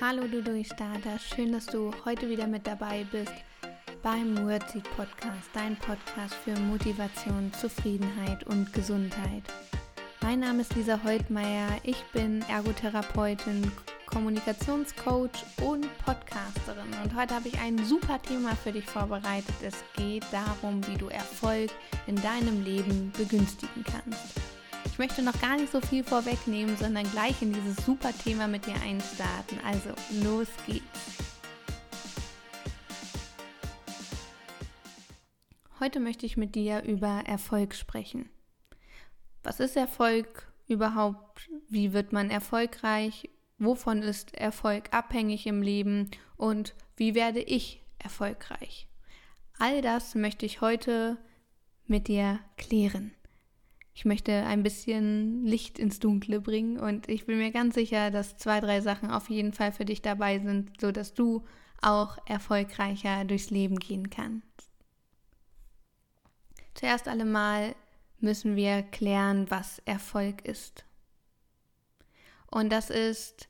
Hallo du Durchstarter, schön, dass du heute wieder mit dabei bist beim Wordseed Podcast, dein Podcast für Motivation, Zufriedenheit und Gesundheit. Mein Name ist Lisa Heutmeier, ich bin Ergotherapeutin, Kommunikationscoach und Podcasterin und heute habe ich ein super Thema für dich vorbereitet. Es geht darum, wie du Erfolg in deinem Leben begünstigen kannst. Ich möchte noch gar nicht so viel vorwegnehmen, sondern gleich in dieses super Thema mit dir einstarten. Also los geht's. Heute möchte ich mit dir über Erfolg sprechen. Was ist Erfolg überhaupt? Wie wird man erfolgreich? Wovon ist Erfolg abhängig im Leben? Und wie werde ich erfolgreich? All das möchte ich heute mit dir klären. Ich möchte ein bisschen Licht ins Dunkle bringen und ich bin mir ganz sicher, dass zwei, drei Sachen auf jeden Fall für dich dabei sind, sodass du auch erfolgreicher durchs Leben gehen kannst. Zuerst allemal müssen wir klären, was Erfolg ist. Und das ist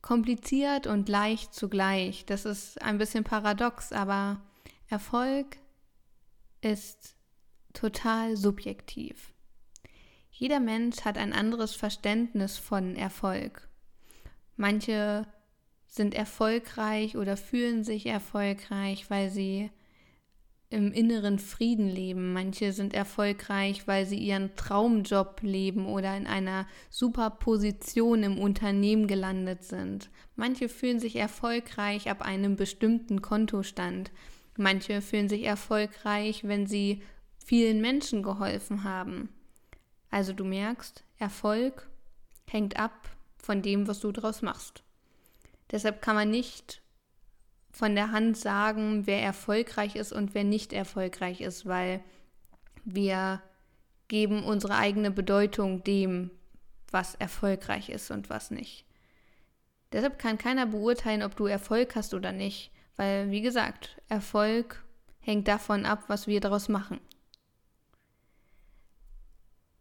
kompliziert und leicht zugleich. Das ist ein bisschen paradox, aber Erfolg ist total subjektiv. Jeder Mensch hat ein anderes Verständnis von Erfolg. Manche sind erfolgreich oder fühlen sich erfolgreich, weil sie im inneren Frieden leben. Manche sind erfolgreich, weil sie ihren Traumjob leben oder in einer super Position im Unternehmen gelandet sind. Manche fühlen sich erfolgreich ab einem bestimmten Kontostand. Manche fühlen sich erfolgreich, wenn sie vielen Menschen geholfen haben. Also du merkst, Erfolg hängt ab von dem, was du daraus machst. Deshalb kann man nicht von der Hand sagen, wer erfolgreich ist und wer nicht erfolgreich ist, weil wir geben unsere eigene Bedeutung dem, was erfolgreich ist und was nicht. Deshalb kann keiner beurteilen, ob du Erfolg hast oder nicht, weil, wie gesagt, Erfolg hängt davon ab, was wir daraus machen.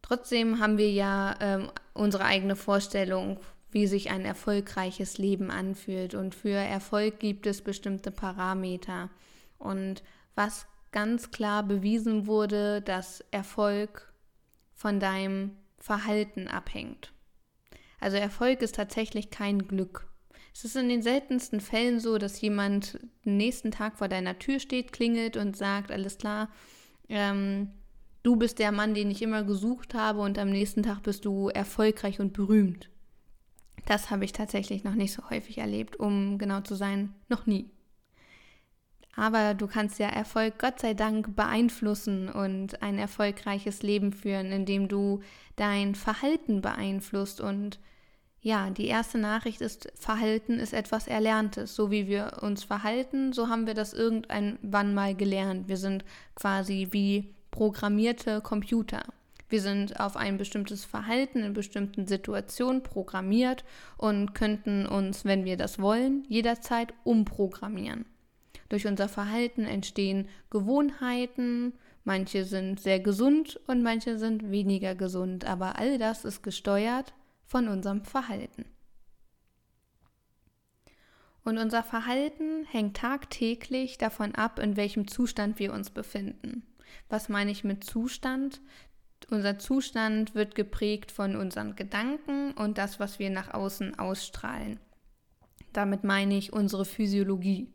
Trotzdem haben wir ja ähm, unsere eigene Vorstellung, wie sich ein erfolgreiches Leben anfühlt. Und für Erfolg gibt es bestimmte Parameter. Und was ganz klar bewiesen wurde, dass Erfolg von deinem Verhalten abhängt. Also Erfolg ist tatsächlich kein Glück. Es ist in den seltensten Fällen so, dass jemand den nächsten Tag vor deiner Tür steht, klingelt und sagt, alles klar, ähm, du bist der Mann, den ich immer gesucht habe und am nächsten Tag bist du erfolgreich und berühmt. Das habe ich tatsächlich noch nicht so häufig erlebt, um genau zu sein, noch nie. Aber du kannst ja Erfolg Gott sei Dank beeinflussen und ein erfolgreiches Leben führen, indem du dein Verhalten beeinflusst. Und ja, die erste Nachricht ist, Verhalten ist etwas Erlerntes. So wie wir uns verhalten, so haben wir das irgendwann mal gelernt. Wir sind quasi wie programmierte Computer. Wir sind auf ein bestimmtes Verhalten in bestimmten Situationen programmiert und könnten uns, wenn wir das wollen, jederzeit umprogrammieren. Durch unser Verhalten entstehen Gewohnheiten, manche sind sehr gesund und manche sind weniger gesund, aber all das ist gesteuert von unserem Verhalten. Und unser Verhalten hängt tagtäglich davon ab, in welchem Zustand wir uns befinden. Was meine ich mit Zustand? Unser Zustand wird geprägt von unseren Gedanken und das, was wir nach außen ausstrahlen. Damit meine ich unsere Physiologie.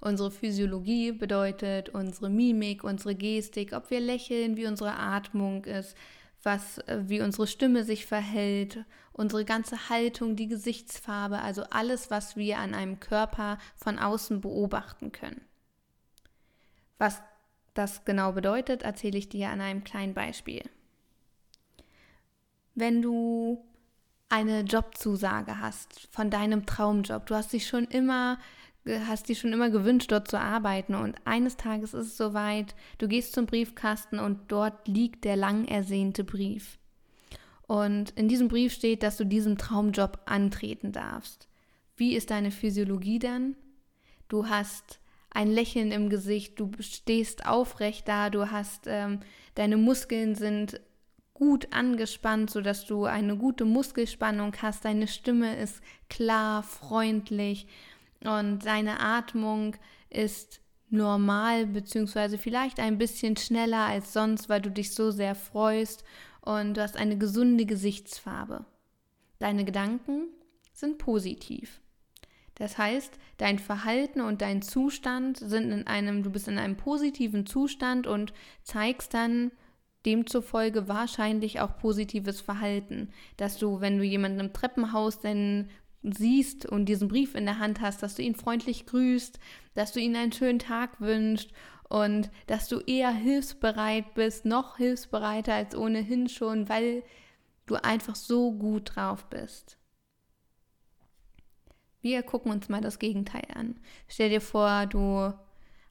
Unsere Physiologie bedeutet unsere Mimik, unsere Gestik, ob wir lächeln, wie unsere Atmung ist, was, wie unsere Stimme sich verhält, unsere ganze Haltung, die Gesichtsfarbe, also alles, was wir an einem Körper von außen beobachten können. Was das genau bedeutet, erzähle ich dir an einem kleinen Beispiel. Wenn du eine Jobzusage hast von deinem Traumjob, du hast dich schon immer hast dich schon immer gewünscht, dort zu arbeiten und eines Tages ist es soweit, du gehst zum Briefkasten und dort liegt der lang ersehnte Brief. Und in diesem Brief steht, dass du diesen Traumjob antreten darfst. Wie ist deine Physiologie dann? Du hast ein Lächeln im Gesicht, du stehst aufrecht da, du hast, ähm, deine Muskeln sind gut angespannt, sodass du eine gute Muskelspannung hast. Deine Stimme ist klar, freundlich und deine Atmung ist normal beziehungsweise vielleicht ein bisschen schneller als sonst, weil du dich so sehr freust und du hast eine gesunde Gesichtsfarbe. Deine Gedanken sind positiv. Das heißt, dein Verhalten und dein Zustand sind in einem, du bist in einem positiven Zustand und zeigst dann demzufolge wahrscheinlich auch positives Verhalten, dass du, wenn du jemanden im Treppenhaus denn siehst und diesen Brief in der Hand hast, dass du ihn freundlich grüßt, dass du ihnen einen schönen Tag wünschst und dass du eher hilfsbereit bist, noch hilfsbereiter als ohnehin schon, weil du einfach so gut drauf bist. Wir gucken uns mal das Gegenteil an. Stell dir vor, du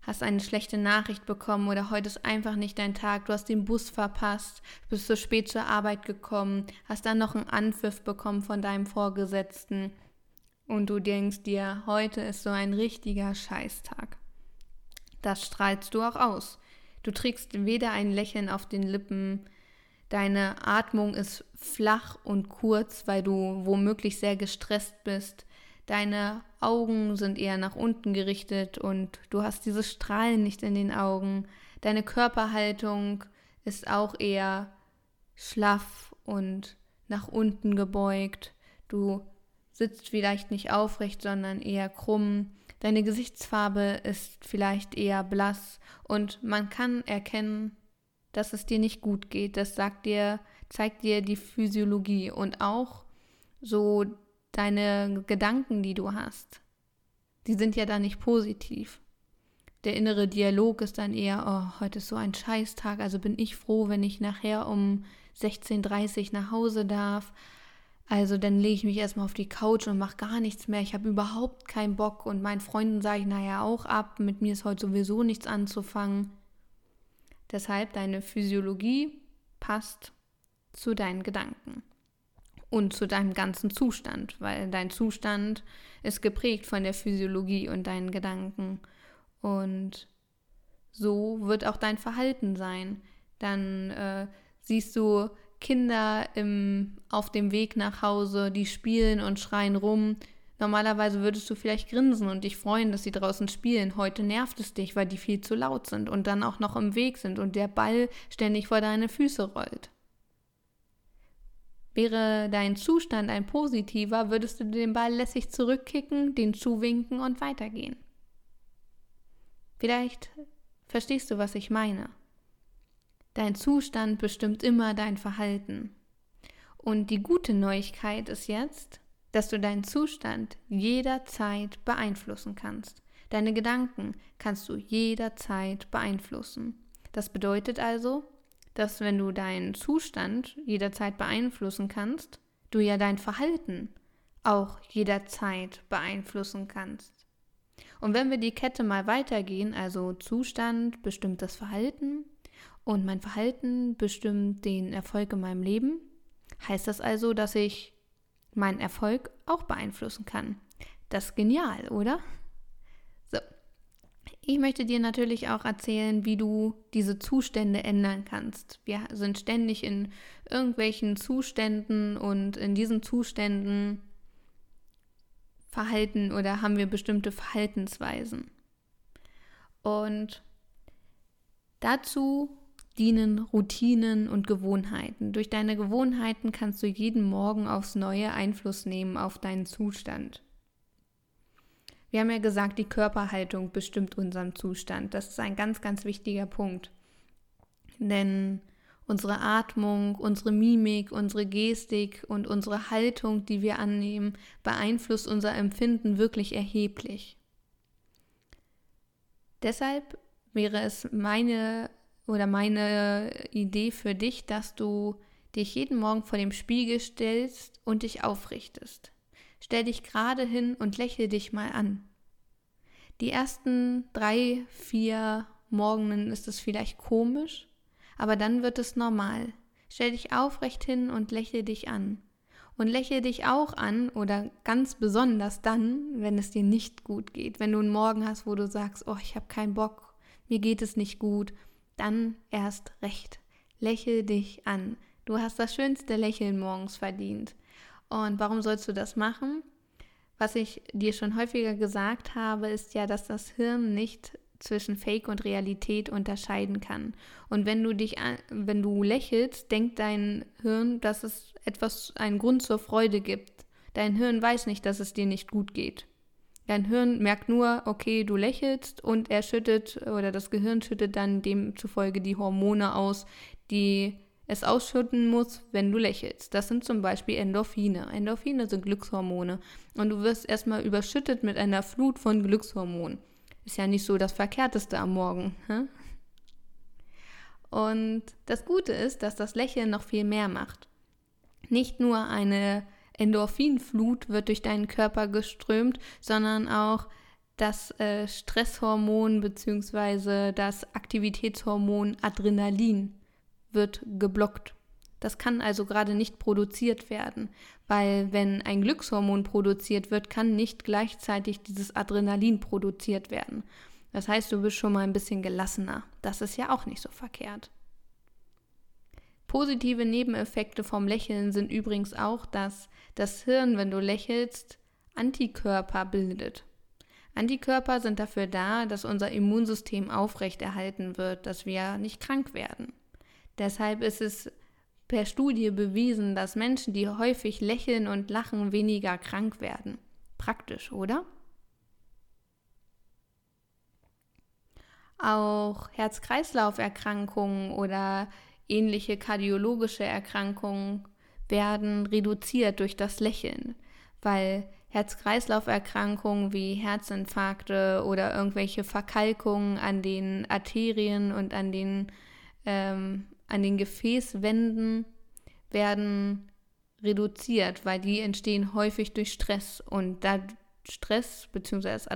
hast eine schlechte Nachricht bekommen oder heute ist einfach nicht dein Tag, du hast den Bus verpasst, bist zu spät zur Arbeit gekommen, hast dann noch einen Anpfiff bekommen von deinem Vorgesetzten und du denkst dir, heute ist so ein richtiger Scheißtag. Das strahlst du auch aus. Du trägst weder ein Lächeln auf den Lippen, deine Atmung ist flach und kurz, weil du womöglich sehr gestresst bist, deine Augen sind eher nach unten gerichtet und du hast dieses Strahlen nicht in den Augen. Deine Körperhaltung ist auch eher schlaff und nach unten gebeugt. Du sitzt vielleicht nicht aufrecht, sondern eher krumm. Deine Gesichtsfarbe ist vielleicht eher blass und man kann erkennen, dass es dir nicht gut geht. Das sagt dir, zeigt dir die Physiologie und auch so deine Gedanken, die du hast, die sind ja dann nicht positiv. Der innere Dialog ist dann eher, oh, heute ist so ein Scheißtag, also bin ich froh, wenn ich nachher um 16.30 Uhr nach Hause darf. Also dann lege ich mich erstmal auf die Couch und mache gar nichts mehr. Ich habe überhaupt keinen Bock und meinen Freunden sage ich nachher auch ab. Mit mir ist heute sowieso nichts anzufangen. Deshalb deine Physiologie passt zu deinen Gedanken und zu deinem ganzen Zustand, weil dein Zustand ist geprägt von der Physiologie und deinen Gedanken. Und so wird auch dein Verhalten sein. Dann äh, siehst du Kinder im, auf dem Weg nach Hause, die spielen und schreien rum. Normalerweise würdest du vielleicht grinsen und dich freuen, dass sie draußen spielen. Heute nervt es dich, weil die viel zu laut sind und dann auch noch im Weg sind und der Ball ständig vor deine Füße rollt. Wäre dein Zustand ein positiver, würdest du den Ball lässig zurückkicken, den zuwinken und weitergehen. Vielleicht verstehst du, was ich meine. Dein Zustand bestimmt immer dein Verhalten. Und die gute Neuigkeit ist jetzt, dass du deinen Zustand jederzeit beeinflussen kannst. Deine Gedanken kannst du jederzeit beeinflussen. Das bedeutet also, dass wenn du deinen Zustand jederzeit beeinflussen kannst, du ja dein Verhalten auch jederzeit beeinflussen kannst. Und wenn wir die Kette mal weitergehen, also Zustand bestimmt das Verhalten und mein Verhalten bestimmt den Erfolg in meinem Leben, heißt das also, dass ich meinen Erfolg auch beeinflussen kann. Das ist genial, oder? Ich möchte dir natürlich auch erzählen, wie du diese Zustände ändern kannst. Wir sind ständig in irgendwelchen Zuständen und in diesen Zuständen verhalten oder haben wir bestimmte Verhaltensweisen. Und dazu dienen Routinen und Gewohnheiten. Durch deine Gewohnheiten kannst du jeden Morgen aufs Neue Einfluss nehmen auf deinen Zustand. Wir haben ja gesagt, die Körperhaltung bestimmt unseren Zustand. Das ist ein ganz, ganz wichtiger Punkt. Denn unsere Atmung, unsere Mimik, unsere Gestik und unsere Haltung, die wir annehmen, beeinflusst unser Empfinden wirklich erheblich. Deshalb wäre es meine oder meine Idee für dich, dass du dich jeden Morgen vor dem Spiegel stellst und dich aufrichtest. Stell dich gerade hin und lächle dich mal an. Die ersten drei, vier Morgenen ist es vielleicht komisch, aber dann wird es normal. Stell dich aufrecht hin und lächle dich an. Und lächle dich auch an oder ganz besonders dann, wenn es dir nicht gut geht. Wenn du einen Morgen hast, wo du sagst, oh, ich habe keinen Bock, mir geht es nicht gut, dann erst recht. Lächle dich an. Du hast das schönste Lächeln morgens verdient. Und warum sollst du das machen? Was ich dir schon häufiger gesagt habe, ist ja, dass das Hirn nicht zwischen Fake und Realität unterscheiden kann. Und wenn du dich, wenn du lächelst, denkt dein Hirn, dass es etwas, einen Grund zur Freude gibt. Dein Hirn weiß nicht, dass es dir nicht gut geht. Dein Hirn merkt nur, okay, du lächelst und er schüttet oder das Gehirn schüttet dann demzufolge die Hormone aus, die es ausschütten muss, wenn du lächelst. Das sind zum Beispiel Endorphine. Endorphine sind Glückshormone. Und du wirst erstmal überschüttet mit einer Flut von Glückshormonen. Ist ja nicht so das Verkehrteste am Morgen. Hä? Und das Gute ist, dass das Lächeln noch viel mehr macht. Nicht nur eine Endorphinflut wird durch deinen Körper geströmt, sondern auch das äh, Stresshormon bzw. das Aktivitätshormon Adrenalin wird geblockt. Das kann also gerade nicht produziert werden, weil wenn ein Glückshormon produziert wird, kann nicht gleichzeitig dieses Adrenalin produziert werden. Das heißt, du bist schon mal ein bisschen gelassener. Das ist ja auch nicht so verkehrt. Positive Nebeneffekte vom Lächeln sind übrigens auch, dass das Hirn, wenn du lächelst, Antikörper bildet. Antikörper sind dafür da, dass unser Immunsystem aufrechterhalten wird, dass wir nicht krank werden. Deshalb ist es per Studie bewiesen, dass Menschen, die häufig lächeln und lachen, weniger krank werden. Praktisch, oder? Auch Herz-Kreislauf-Erkrankungen oder ähnliche kardiologische Erkrankungen werden reduziert durch das Lächeln, weil Herz-Kreislauf-Erkrankungen wie Herzinfarkte oder irgendwelche Verkalkungen an den Arterien und an den ähm, an den Gefäßwänden werden reduziert, weil die entstehen häufig durch Stress und da Stress bzw.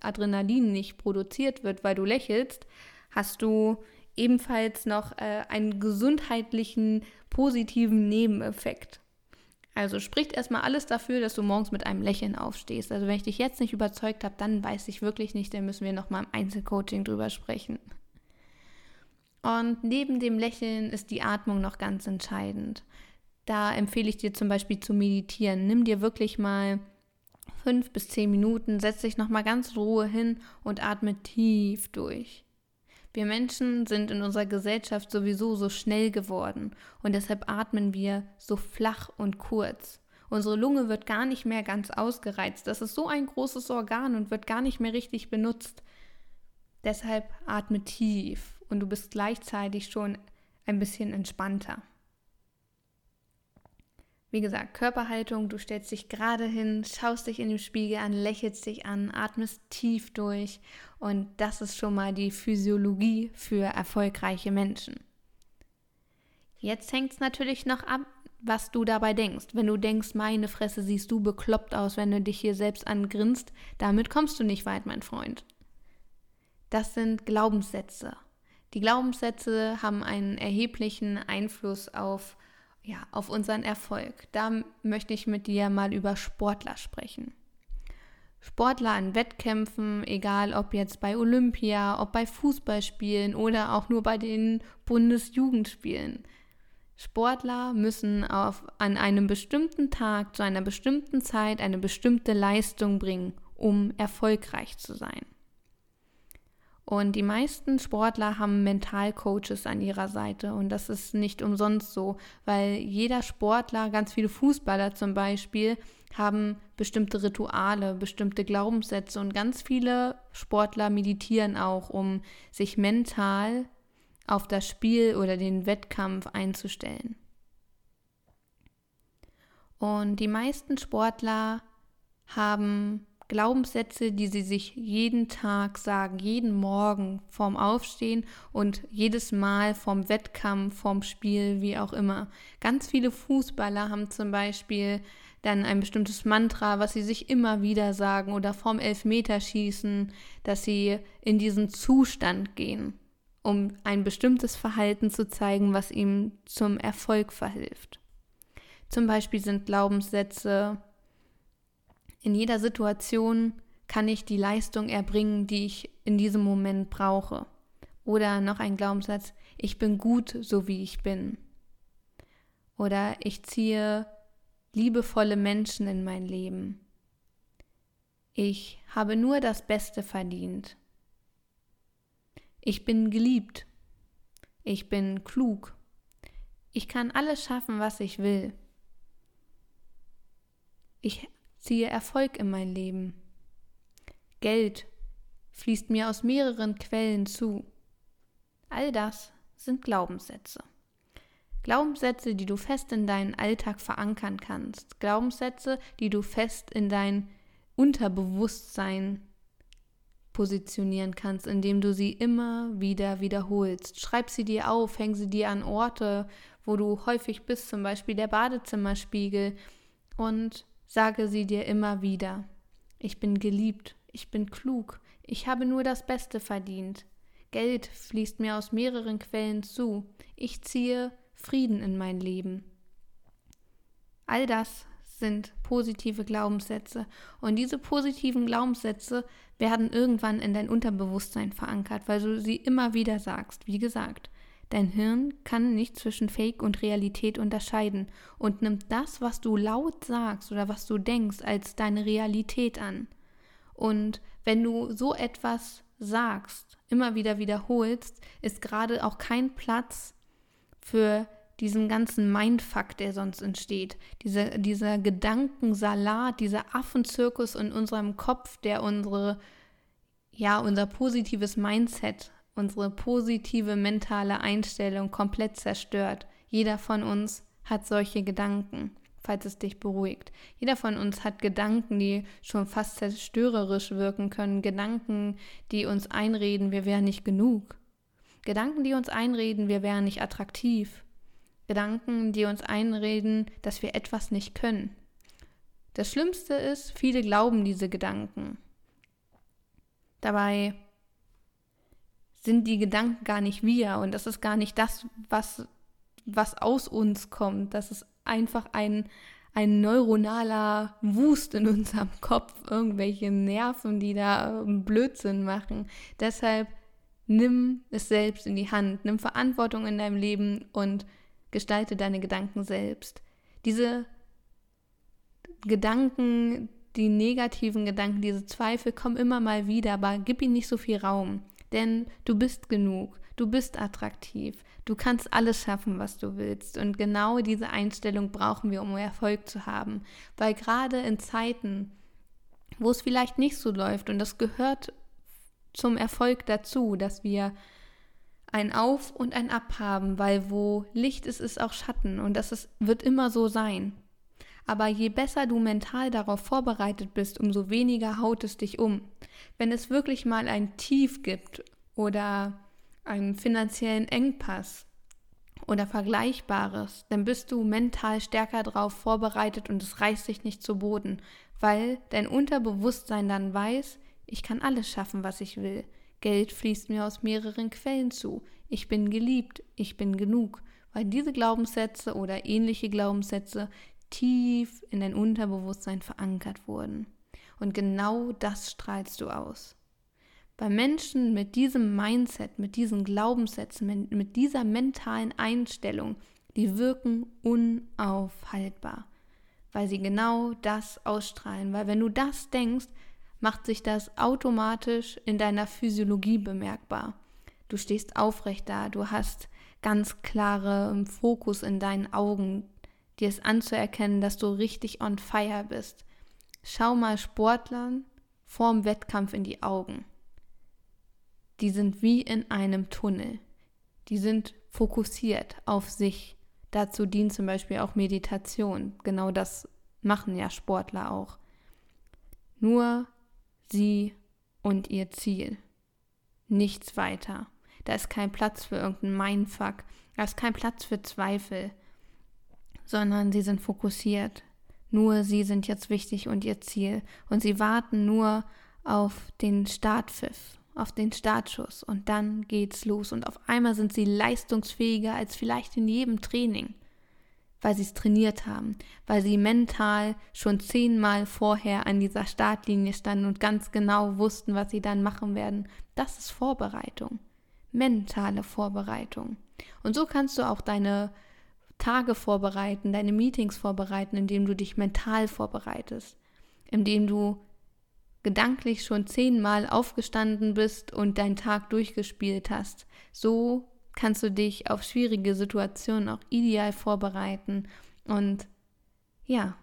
Adrenalin nicht produziert wird, weil du lächelst, hast du ebenfalls noch äh, einen gesundheitlichen positiven Nebeneffekt. Also spricht erstmal alles dafür, dass du morgens mit einem Lächeln aufstehst. Also wenn ich dich jetzt nicht überzeugt habe, dann weiß ich wirklich nicht, dann müssen wir nochmal im Einzelcoaching drüber sprechen. Und neben dem Lächeln ist die Atmung noch ganz entscheidend. Da empfehle ich dir zum Beispiel zu meditieren. Nimm dir wirklich mal fünf bis zehn Minuten, setz dich nochmal ganz Ruhe hin und atme tief durch. Wir Menschen sind in unserer Gesellschaft sowieso so schnell geworden und deshalb atmen wir so flach und kurz. Unsere Lunge wird gar nicht mehr ganz ausgereizt. Das ist so ein großes Organ und wird gar nicht mehr richtig benutzt. Deshalb atme tief und du bist gleichzeitig schon ein bisschen entspannter. Wie gesagt, Körperhaltung, du stellst dich gerade hin, schaust dich in den Spiegel an, lächelst dich an, atmest tief durch und das ist schon mal die Physiologie für erfolgreiche Menschen. Jetzt hängt es natürlich noch ab, was du dabei denkst. Wenn du denkst, meine Fresse siehst du bekloppt aus, wenn du dich hier selbst angrinst, damit kommst du nicht weit, mein Freund. Das sind Glaubenssätze. Die Glaubenssätze haben einen erheblichen Einfluss auf, ja, auf unseren Erfolg. Da möchte ich mit dir mal über Sportler sprechen. Sportler an Wettkämpfen, egal ob jetzt bei Olympia, ob bei Fußballspielen oder auch nur bei den Bundesjugendspielen. Sportler müssen auf, an einem bestimmten Tag zu einer bestimmten Zeit eine bestimmte Leistung bringen, um erfolgreich zu sein. Und die meisten Sportler haben Mentalcoaches an ihrer Seite. Und das ist nicht umsonst so, weil jeder Sportler, ganz viele Fußballer zum Beispiel, haben bestimmte Rituale, bestimmte Glaubenssätze. Und ganz viele Sportler meditieren auch, um sich mental auf das Spiel oder den Wettkampf einzustellen. Und die meisten Sportler haben Glaubenssätze, die sie sich jeden Tag sagen, jeden Morgen vorm Aufstehen und jedes Mal vorm Wettkampf, vorm Spiel, wie auch immer. Ganz viele Fußballer haben zum Beispiel dann ein bestimmtes Mantra, was sie sich immer wieder sagen oder vorm Elfmeterschießen, dass sie in diesen Zustand gehen, um ein bestimmtes Verhalten zu zeigen, was ihm zum Erfolg verhilft. Zum Beispiel sind Glaubenssätze, in jeder Situation kann ich die Leistung erbringen, die ich in diesem Moment brauche. Oder noch ein Glaubenssatz, ich bin gut, so wie ich bin. oder ich ziehe liebevolle Menschen in mein Leben. Ich habe nur das Beste verdient. Ich bin geliebt. Ich bin klug. Ich kann alles schaffen, was ich will. Ich ziehe Erfolg in mein Leben. Geld fließt mir aus mehreren Quellen zu. All das sind Glaubenssätze. Glaubenssätze, die du fest in deinen Alltag verankern kannst. Glaubenssätze, die du fest in dein Unterbewusstsein positionieren kannst, indem du sie immer wieder wiederholst. Schreib sie dir auf, häng sie dir an Orte, wo du häufig bist, zum Beispiel der Badezimmerspiegel, und sage sie dir immer wieder. Ich bin geliebt, ich bin klug, ich habe nur das Beste verdient. Geld fließt mir aus mehreren Quellen zu. Ich ziehe Frieden in mein Leben. All das sind positive Glaubenssätze und diese positiven Glaubenssätze werden irgendwann in dein Unterbewusstsein verankert, weil du sie immer wieder sagst. Wie gesagt, dein Hirn kann nicht zwischen Fake und Realität unterscheiden und nimmt das, was du laut sagst oder was du denkst, als deine Realität an. Und wenn du so etwas sagst, immer wieder wiederholst, ist gerade auch kein Platz für diesen ganzen Mindfuck, der sonst entsteht. Diese, dieser Gedankensalat, dieser Affenzirkus in unserem Kopf, der unsere, ja, unser positives Mindset, unsere positive mentale Einstellung komplett zerstört. Jeder von uns hat solche Gedanken, falls es dich beruhigt. Jeder von uns hat Gedanken, die schon fast zerstörerisch wirken können, Gedanken, die uns einreden, wir wären nicht genug. Gedanken, die uns einreden, wir wären nicht attraktiv. Gedanken, die uns einreden, dass wir etwas nicht können. Das Schlimmste ist, viele glauben diese Gedanken. Dabei sind die Gedanken gar nicht wir und das ist gar nicht das, was, was aus uns kommt. Das ist einfach ein, ein neuronaler Wust in unserem Kopf, irgendwelche Nerven, die da Blödsinn machen. Deshalb nimm es selbst in die Hand, nimm Verantwortung in deinem Leben und Gestalte deine Gedanken selbst. Diese Gedanken, die negativen Gedanken, diese Zweifel kommen immer mal wieder, aber gib ihnen nicht so viel Raum. Denn du bist genug, du bist attraktiv, du kannst alles schaffen, was du willst. Und genau diese Einstellung brauchen wir, um Erfolg zu haben. Weil gerade in Zeiten, wo es vielleicht nicht so läuft, und das gehört zum Erfolg dazu, dass wir ein Auf und ein Ab haben, weil wo Licht ist, ist auch Schatten und das ist, wird immer so sein. Aber je besser du mental darauf vorbereitet bist, umso weniger haut es dich um. Wenn es wirklich mal ein Tief gibt oder einen finanziellen Engpass oder Vergleichbares, dann bist du mental stärker darauf vorbereitet und es reißt dich nicht zu Boden, weil dein Unterbewusstsein dann weiß, ich kann alles schaffen, was ich will. Geld fließt mir aus mehreren Quellen zu. Ich bin geliebt, ich bin genug, weil diese Glaubenssätze oder ähnliche Glaubenssätze tief in dein Unterbewusstsein verankert wurden. Und genau das strahlst du aus. Bei Menschen mit diesem Mindset, mit diesen Glaubenssätzen, mit dieser mentalen Einstellung, die wirken unaufhaltbar, weil sie genau das ausstrahlen. Weil wenn du das denkst, macht sich das automatisch in deiner Physiologie bemerkbar. Du stehst aufrecht da, du hast ganz klare Fokus in deinen Augen, dir ist anzuerkennen, dass du richtig on fire bist. Schau mal Sportlern vorm Wettkampf in die Augen. Die sind wie in einem Tunnel. Die sind fokussiert auf sich. Dazu dient zum Beispiel auch Meditation. Genau das machen ja Sportler auch. Nur sie und ihr Ziel. Nichts weiter. Da ist kein Platz für irgendeinen Mindfuck. Da ist kein Platz für Zweifel. Sondern sie sind fokussiert. Nur sie sind jetzt wichtig und ihr Ziel. Und sie warten nur auf den Startpfiff, auf den Startschuss. Und dann geht's los. Und auf einmal sind sie leistungsfähiger als vielleicht in jedem Training weil sie es trainiert haben, weil sie mental schon zehnmal vorher an dieser Startlinie standen und ganz genau wussten, was sie dann machen werden. Das ist Vorbereitung, mentale Vorbereitung. Und so kannst du auch deine Tage vorbereiten, deine Meetings vorbereiten, indem du dich mental vorbereitest, indem du gedanklich schon zehnmal aufgestanden bist und deinen Tag durchgespielt hast. So kannst du dich auf schwierige Situationen auch ideal vorbereiten. Und ja,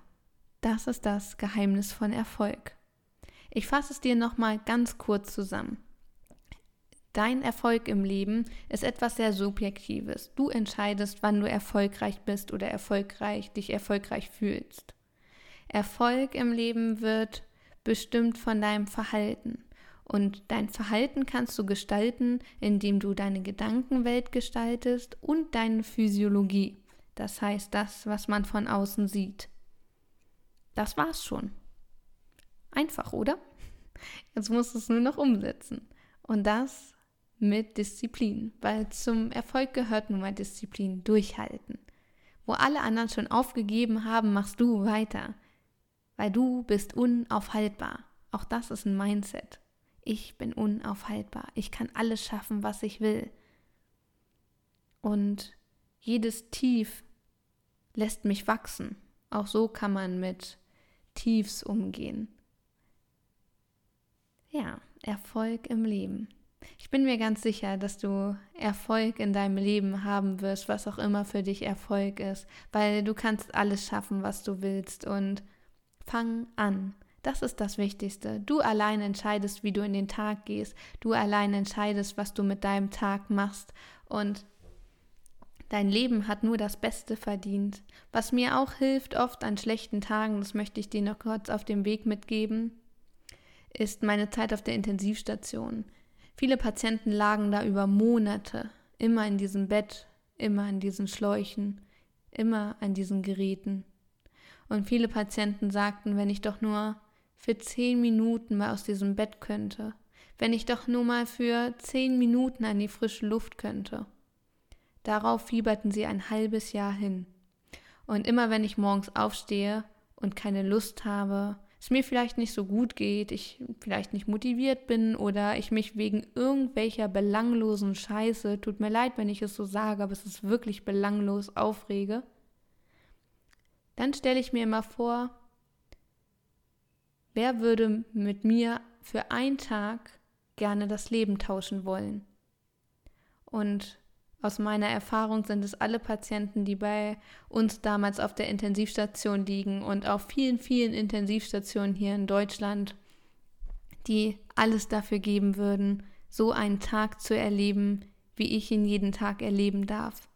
das ist das Geheimnis von Erfolg. Ich fasse es dir nochmal ganz kurz zusammen. Dein Erfolg im Leben ist etwas sehr Subjektives. Du entscheidest, wann du erfolgreich bist oder erfolgreich, dich erfolgreich fühlst. Erfolg im Leben wird bestimmt von deinem Verhalten. Und dein Verhalten kannst du gestalten, indem du deine Gedankenwelt gestaltest und deine Physiologie. Das heißt, das, was man von außen sieht. Das war's schon. Einfach, oder? Jetzt musst du es nur noch umsetzen. Und das mit Disziplin, weil zum Erfolg gehört nun mal Disziplin, durchhalten. Wo alle anderen schon aufgegeben haben, machst du weiter, weil du bist unaufhaltbar. Auch das ist ein Mindset. Ich bin unaufhaltbar. Ich kann alles schaffen, was ich will. Und jedes Tief lässt mich wachsen. Auch so kann man mit Tiefs umgehen. Ja, Erfolg im Leben. Ich bin mir ganz sicher, dass du Erfolg in deinem Leben haben wirst, was auch immer für dich Erfolg ist, weil du kannst alles schaffen, was du willst und fang an. Das ist das Wichtigste. Du allein entscheidest, wie du in den Tag gehst. Du allein entscheidest, was du mit deinem Tag machst und Dein Leben hat nur das Beste verdient. Was mir auch hilft oft an schlechten Tagen, das möchte ich dir noch kurz auf dem Weg mitgeben, ist meine Zeit auf der Intensivstation. Viele Patienten lagen da über Monate, immer in diesem Bett, immer an diesen Schläuchen, immer an diesen Geräten. Und viele Patienten sagten, wenn ich doch nur für zehn Minuten mal aus diesem Bett könnte, wenn ich doch nur mal für zehn Minuten an die frische Luft könnte. Darauf fieberten sie ein halbes Jahr hin. Und immer wenn ich morgens aufstehe und keine Lust habe, es mir vielleicht nicht so gut geht, ich vielleicht nicht motiviert bin oder ich mich wegen irgendwelcher belanglosen Scheiße, tut mir leid, wenn ich es so sage, aber es ist wirklich belanglos, aufrege, dann stelle ich mir immer vor, wer würde mit mir für einen Tag gerne das Leben tauschen wollen? Und aus meiner Erfahrung sind es alle Patienten, die bei uns damals auf der Intensivstation liegen und auf vielen, vielen Intensivstationen hier in Deutschland, die alles dafür geben würden, so einen Tag zu erleben, wie ich ihn jeden Tag erleben darf.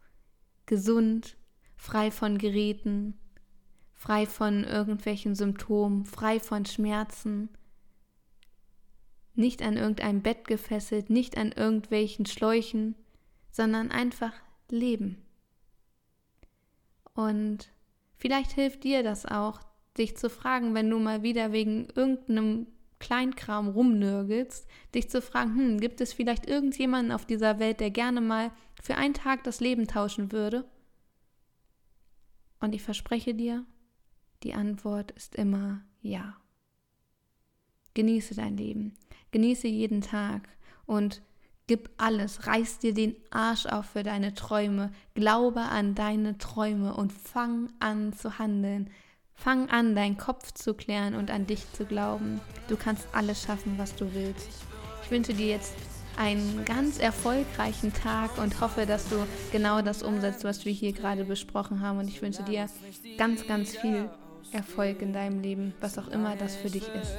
Gesund, frei von Geräten, frei von irgendwelchen Symptomen, frei von Schmerzen, nicht an irgendeinem Bett gefesselt, nicht an irgendwelchen Schläuchen, sondern einfach leben. Und vielleicht hilft dir das auch, dich zu fragen, wenn du mal wieder wegen irgendeinem Kleinkram rumnörgelst, dich zu fragen, hm, gibt es vielleicht irgendjemanden auf dieser Welt, der gerne mal für einen Tag das Leben tauschen würde? Und ich verspreche dir, die Antwort ist immer ja. Genieße dein Leben, genieße jeden Tag und Gib alles, reiß dir den Arsch auf für deine Träume, glaube an deine Träume und fang an zu handeln. Fang an, deinen Kopf zu klären und an dich zu glauben. Du kannst alles schaffen, was du willst. Ich wünsche dir jetzt einen ganz erfolgreichen Tag und hoffe, dass du genau das umsetzt, was wir hier gerade besprochen haben. Und ich wünsche dir ganz, ganz viel Erfolg in deinem Leben, was auch immer das für dich ist.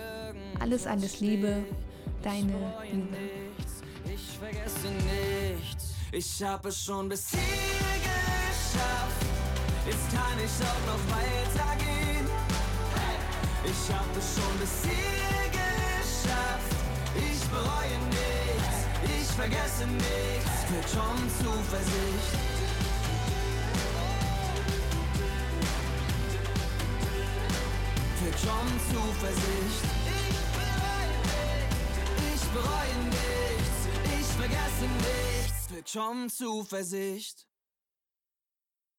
Alles, alles Liebe, deine Liebe. Ich habe es schon bis hier geschafft. Jetzt kann ich auch noch weitergehen. Ich habe es schon bis hier geschafft. Ich bereue nichts, ich vergesse nichts. Für Tom Zuversicht. Für Tom Zuversicht. Ich bereue nichts, ich bereue nichts für Tom Zuversicht.